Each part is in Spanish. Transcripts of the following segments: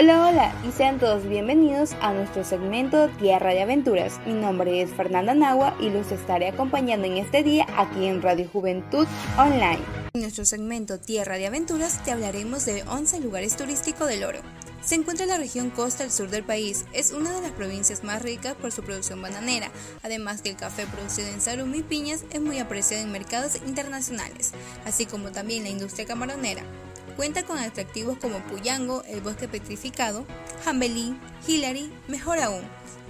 Hola, hola y sean todos bienvenidos a nuestro segmento Tierra de Aventuras. Mi nombre es Fernanda Nagua y los estaré acompañando en este día aquí en Radio Juventud Online. En nuestro segmento Tierra de Aventuras te hablaremos de 11 lugares turísticos del oro. Se encuentra en la región costa al sur del país. Es una de las provincias más ricas por su producción bananera, además que el café producido en Sarum y Piñas es muy apreciado en mercados internacionales, así como también la industria camaronera. Cuenta con atractivos como Puyango, el bosque petrificado, Jambelí, Hillary, mejor aún.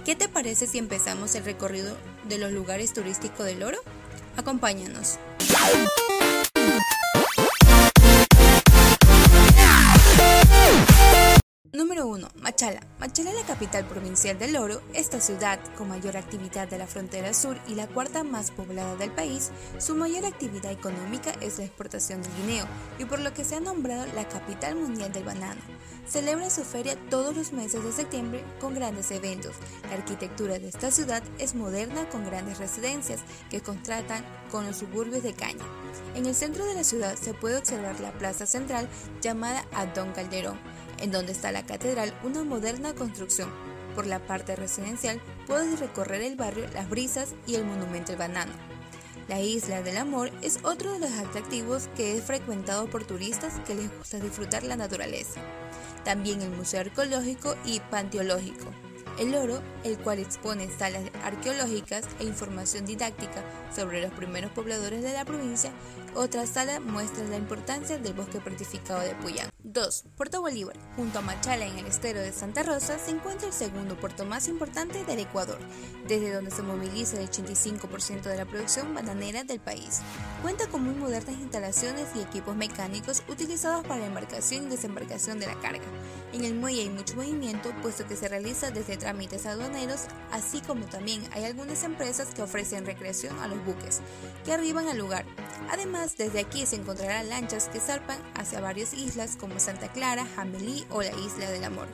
¿Qué te parece si empezamos el recorrido de los lugares turísticos del oro? Acompáñanos. 1. Machala. Machala es la capital provincial del oro. Esta ciudad, con mayor actividad de la frontera sur y la cuarta más poblada del país, su mayor actividad económica es la exportación del guineo y por lo que se ha nombrado la capital mundial del banano. Celebra su feria todos los meses de septiembre con grandes eventos. La arquitectura de esta ciudad es moderna con grandes residencias que contratan con los suburbios de Caña. En el centro de la ciudad se puede observar la plaza central llamada Adón Calderón en donde está la catedral, una moderna construcción. Por la parte residencial puedes recorrer el barrio Las Brisas y el Monumento El Banano. La Isla del Amor es otro de los atractivos que es frecuentado por turistas que les gusta disfrutar la naturaleza. También el Museo Arqueológico y Panteológico. El Oro, el cual expone salas arqueológicas e información didáctica sobre los primeros pobladores de la provincia, otra sala muestra la importancia del bosque fortificado de Puyán. 2. Puerto Bolívar. Junto a Machala en el estero de Santa Rosa se encuentra el segundo puerto más importante del Ecuador, desde donde se moviliza el 85% de la producción bananera del país. Cuenta con muy modernas instalaciones y equipos mecánicos utilizados para la embarcación y desembarcación de la carga. En el muelle hay mucho movimiento, puesto que se realiza desde trámites aduaneros, así como también hay algunas empresas que ofrecen recreación a los buques que arriban al lugar. Además, desde aquí se encontrarán lanchas que zarpan hacia varias islas como Santa Clara, Jamelí o la Isla del Amor.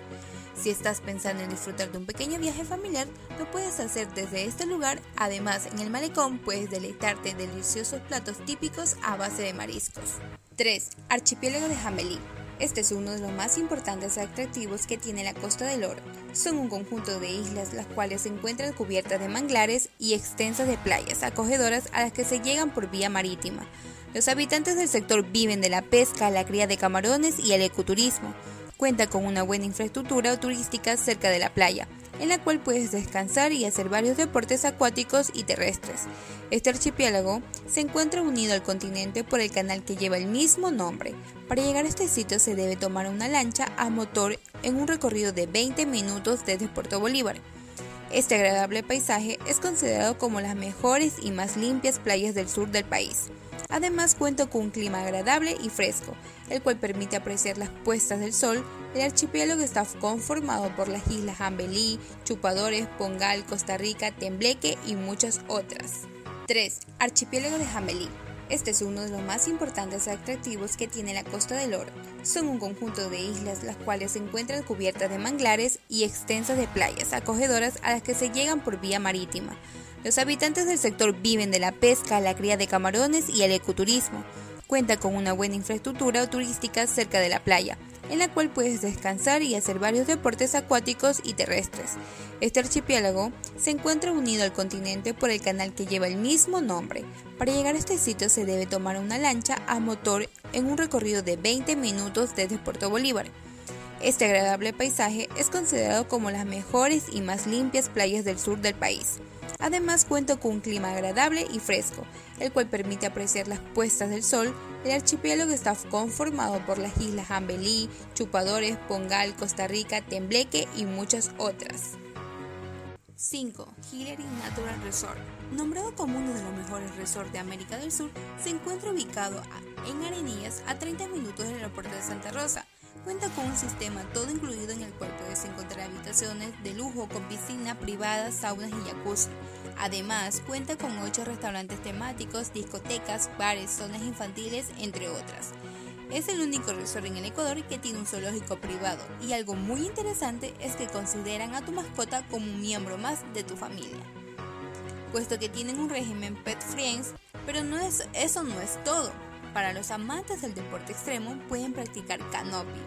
Si estás pensando en disfrutar de un pequeño viaje familiar, lo puedes hacer desde este lugar. Además, en el malecón puedes deleitarte de deliciosos platos típicos a base de mariscos. 3. Archipiélago de Jamelí. Este es uno de los más importantes atractivos que tiene la Costa del Oro. Son un conjunto de islas las cuales se encuentran cubiertas de manglares y extensas de playas acogedoras a las que se llegan por vía marítima. Los habitantes del sector viven de la pesca, la cría de camarones y el ecoturismo. Cuenta con una buena infraestructura turística cerca de la playa, en la cual puedes descansar y hacer varios deportes acuáticos y terrestres. Este archipiélago se encuentra unido al continente por el canal que lleva el mismo nombre. Para llegar a este sitio se debe tomar una lancha a motor en un recorrido de 20 minutos desde Puerto Bolívar. Este agradable paisaje es considerado como las mejores y más limpias playas del sur del país. Además cuenta con un clima agradable y fresco, el cual permite apreciar las puestas del sol. El archipiélago está conformado por las islas Jambelí, Chupadores, Pongal, Costa Rica, Tembleque y muchas otras. 3. Archipiélago de Jambelí. Este es uno de los más importantes atractivos que tiene la Costa del Oro. Son un conjunto de islas las cuales se encuentran cubiertas de manglares y extensas de playas acogedoras a las que se llegan por vía marítima. Los habitantes del sector viven de la pesca, la cría de camarones y el ecoturismo. Cuenta con una buena infraestructura turística cerca de la playa, en la cual puedes descansar y hacer varios deportes acuáticos y terrestres. Este archipiélago se encuentra unido al continente por el canal que lleva el mismo nombre. Para llegar a este sitio se debe tomar una lancha a motor en un recorrido de 20 minutos desde Puerto Bolívar. Este agradable paisaje es considerado como las mejores y más limpias playas del sur del país. Además cuenta con un clima agradable y fresco, el cual permite apreciar las puestas del sol. El archipiélago está conformado por las islas Jambelí, Chupadores, Pongal, Costa Rica, Tembleque y muchas otras. 5. Hillary Natural Resort. Nombrado como uno de los mejores resorts de América del Sur, se encuentra ubicado en Arenillas a 30 minutos del aeropuerto de Santa Rosa. Cuenta con un sistema todo incluido de lujo con piscina privada, saunas y jacuzzi. Además, cuenta con 8 restaurantes temáticos, discotecas, bares, zonas infantiles, entre otras. Es el único resort en el Ecuador que tiene un zoológico privado y algo muy interesante es que consideran a tu mascota como un miembro más de tu familia. Puesto que tienen un régimen pet friends, pero no es, eso no es todo. Para los amantes del deporte extremo pueden practicar canopy,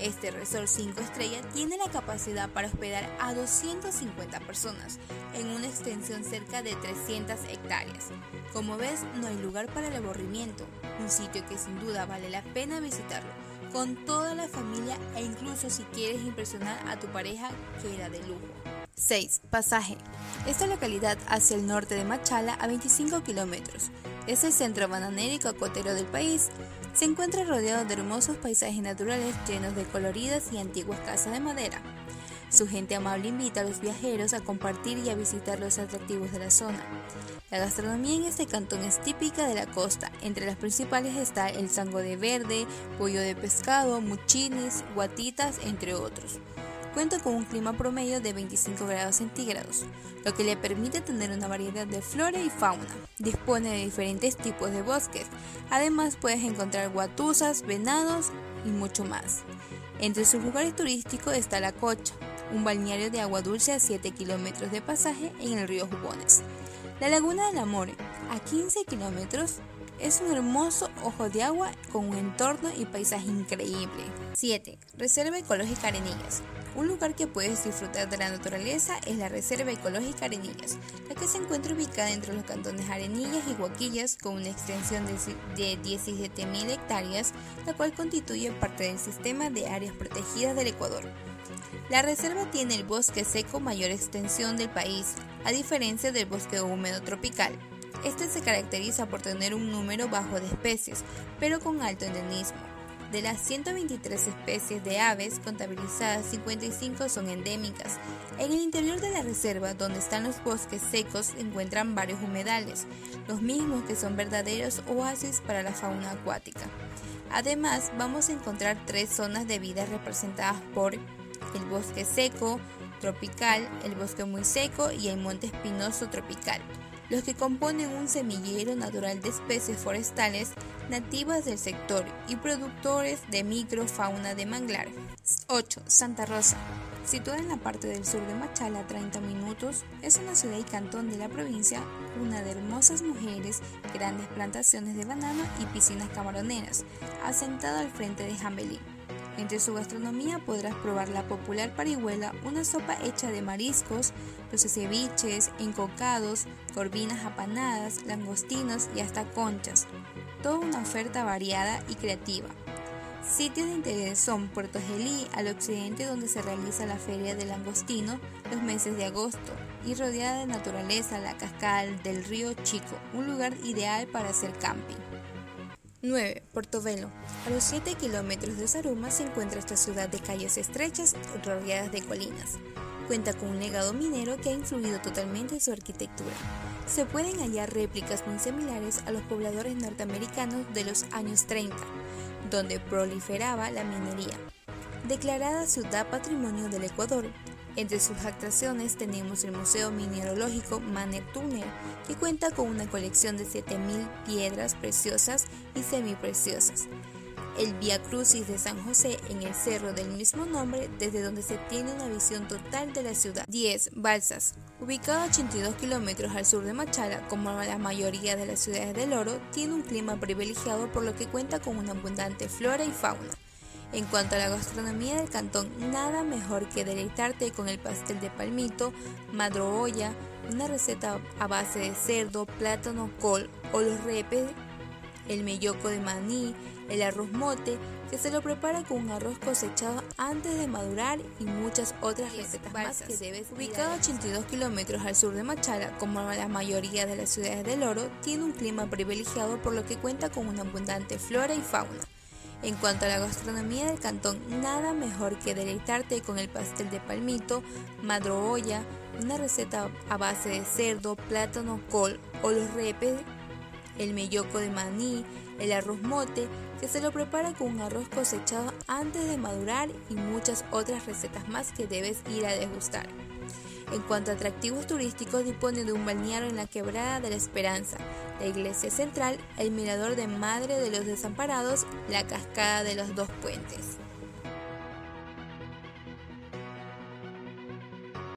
Este resort 5 estrellas tiene la capacidad para hospedar a 250 personas en una extensión cerca de 300 hectáreas. Como ves, no hay lugar para el aburrimiento, un sitio que sin duda vale la pena visitarlo, con toda la familia e incluso si quieres impresionar a tu pareja queda de lujo. 6. Pasaje. Esta localidad hacia el norte de Machala a 25 kilómetros. Es el centro bananero y cocotero del país. Se encuentra rodeado de hermosos paisajes naturales llenos de coloridas y antiguas casas de madera. Su gente amable invita a los viajeros a compartir y a visitar los atractivos de la zona. La gastronomía en este cantón es típica de la costa. Entre las principales está el sango de verde, pollo de pescado, muchinis, guatitas, entre otros. Cuenta con un clima promedio de 25 grados centígrados, lo que le permite tener una variedad de flora y fauna. Dispone de diferentes tipos de bosques. Además puedes encontrar guatusas, venados y mucho más. Entre sus lugares turísticos está La Cocha, un balneario de agua dulce a 7 kilómetros de pasaje en el río Jubones. La Laguna del Amor, a 15 kilómetros, es un hermoso ojo de agua con un entorno y paisaje increíble. 7. Reserva Ecológica Arenillas. Un lugar que puedes disfrutar de la naturaleza es la Reserva Ecológica Arenillas, la que se encuentra ubicada entre los cantones Arenillas y Huaquillas con una extensión de 17.000 hectáreas, la cual constituye parte del sistema de áreas protegidas del Ecuador. La reserva tiene el bosque seco mayor extensión del país, a diferencia del bosque húmedo tropical. Este se caracteriza por tener un número bajo de especies, pero con alto endemismo. De las 123 especies de aves contabilizadas, 55 son endémicas. En el interior de la reserva, donde están los bosques secos, se encuentran varios humedales, los mismos que son verdaderos oasis para la fauna acuática. Además, vamos a encontrar tres zonas de vida representadas por el bosque seco, tropical, el bosque muy seco y el monte espinoso tropical los que componen un semillero natural de especies forestales nativas del sector y productores de microfauna de manglar. 8. Santa Rosa. Situada en la parte del sur de Machala, 30 minutos, es una ciudad y cantón de la provincia, una de hermosas mujeres, grandes plantaciones de banano y piscinas camaroneras, asentada al frente de Jambelí. Entre su gastronomía podrás probar la popular parihuela, una sopa hecha de mariscos, los ceviches, encocados, corvinas apanadas, langostinos y hasta conchas. Toda una oferta variada y creativa. Sitios de interés son Puerto Gelí, al occidente donde se realiza la Feria del Langostino los meses de agosto, y rodeada de naturaleza la cascada del río Chico, un lugar ideal para hacer camping. 9. Portobelo. A los 7 kilómetros de Saruma se encuentra esta ciudad de calles estrechas rodeadas de colinas. Cuenta con un legado minero que ha influido totalmente en su arquitectura. Se pueden hallar réplicas muy similares a los pobladores norteamericanos de los años 30, donde proliferaba la minería. Declarada Ciudad Patrimonio del Ecuador, entre sus actuaciones tenemos el Museo Mineralógico Manet Túnel, que cuenta con una colección de 7.000 piedras preciosas y semipreciosas. El Via Crucis de San José en el cerro del mismo nombre, desde donde se tiene una visión total de la ciudad. 10. Balsas. Ubicado a 82 kilómetros al sur de Machala, como la mayoría de las ciudades del oro, tiene un clima privilegiado por lo que cuenta con una abundante flora y fauna. En cuanto a la gastronomía del cantón, nada mejor que deleitarte con el pastel de palmito, madroolla, una receta a base de cerdo, plátano, col o los repes, el melloco de maní, el arroz mote, que se lo prepara con un arroz cosechado antes de madurar y muchas otras recetas más que debes Ubicado a 82 kilómetros al sur de Machala, como la mayoría de las ciudades del oro, tiene un clima privilegiado por lo que cuenta con una abundante flora y fauna. En cuanto a la gastronomía del cantón, nada mejor que deleitarte con el pastel de palmito, madroolla, una receta a base de cerdo, plátano, col o los repes, el melloco de maní, el arroz mote, que se lo prepara con un arroz cosechado antes de madurar y muchas otras recetas más que debes ir a degustar. En cuanto a atractivos turísticos, dispone de un balneario en la quebrada de la Esperanza, la iglesia central, el mirador de Madre de los Desamparados, la cascada de los dos puentes.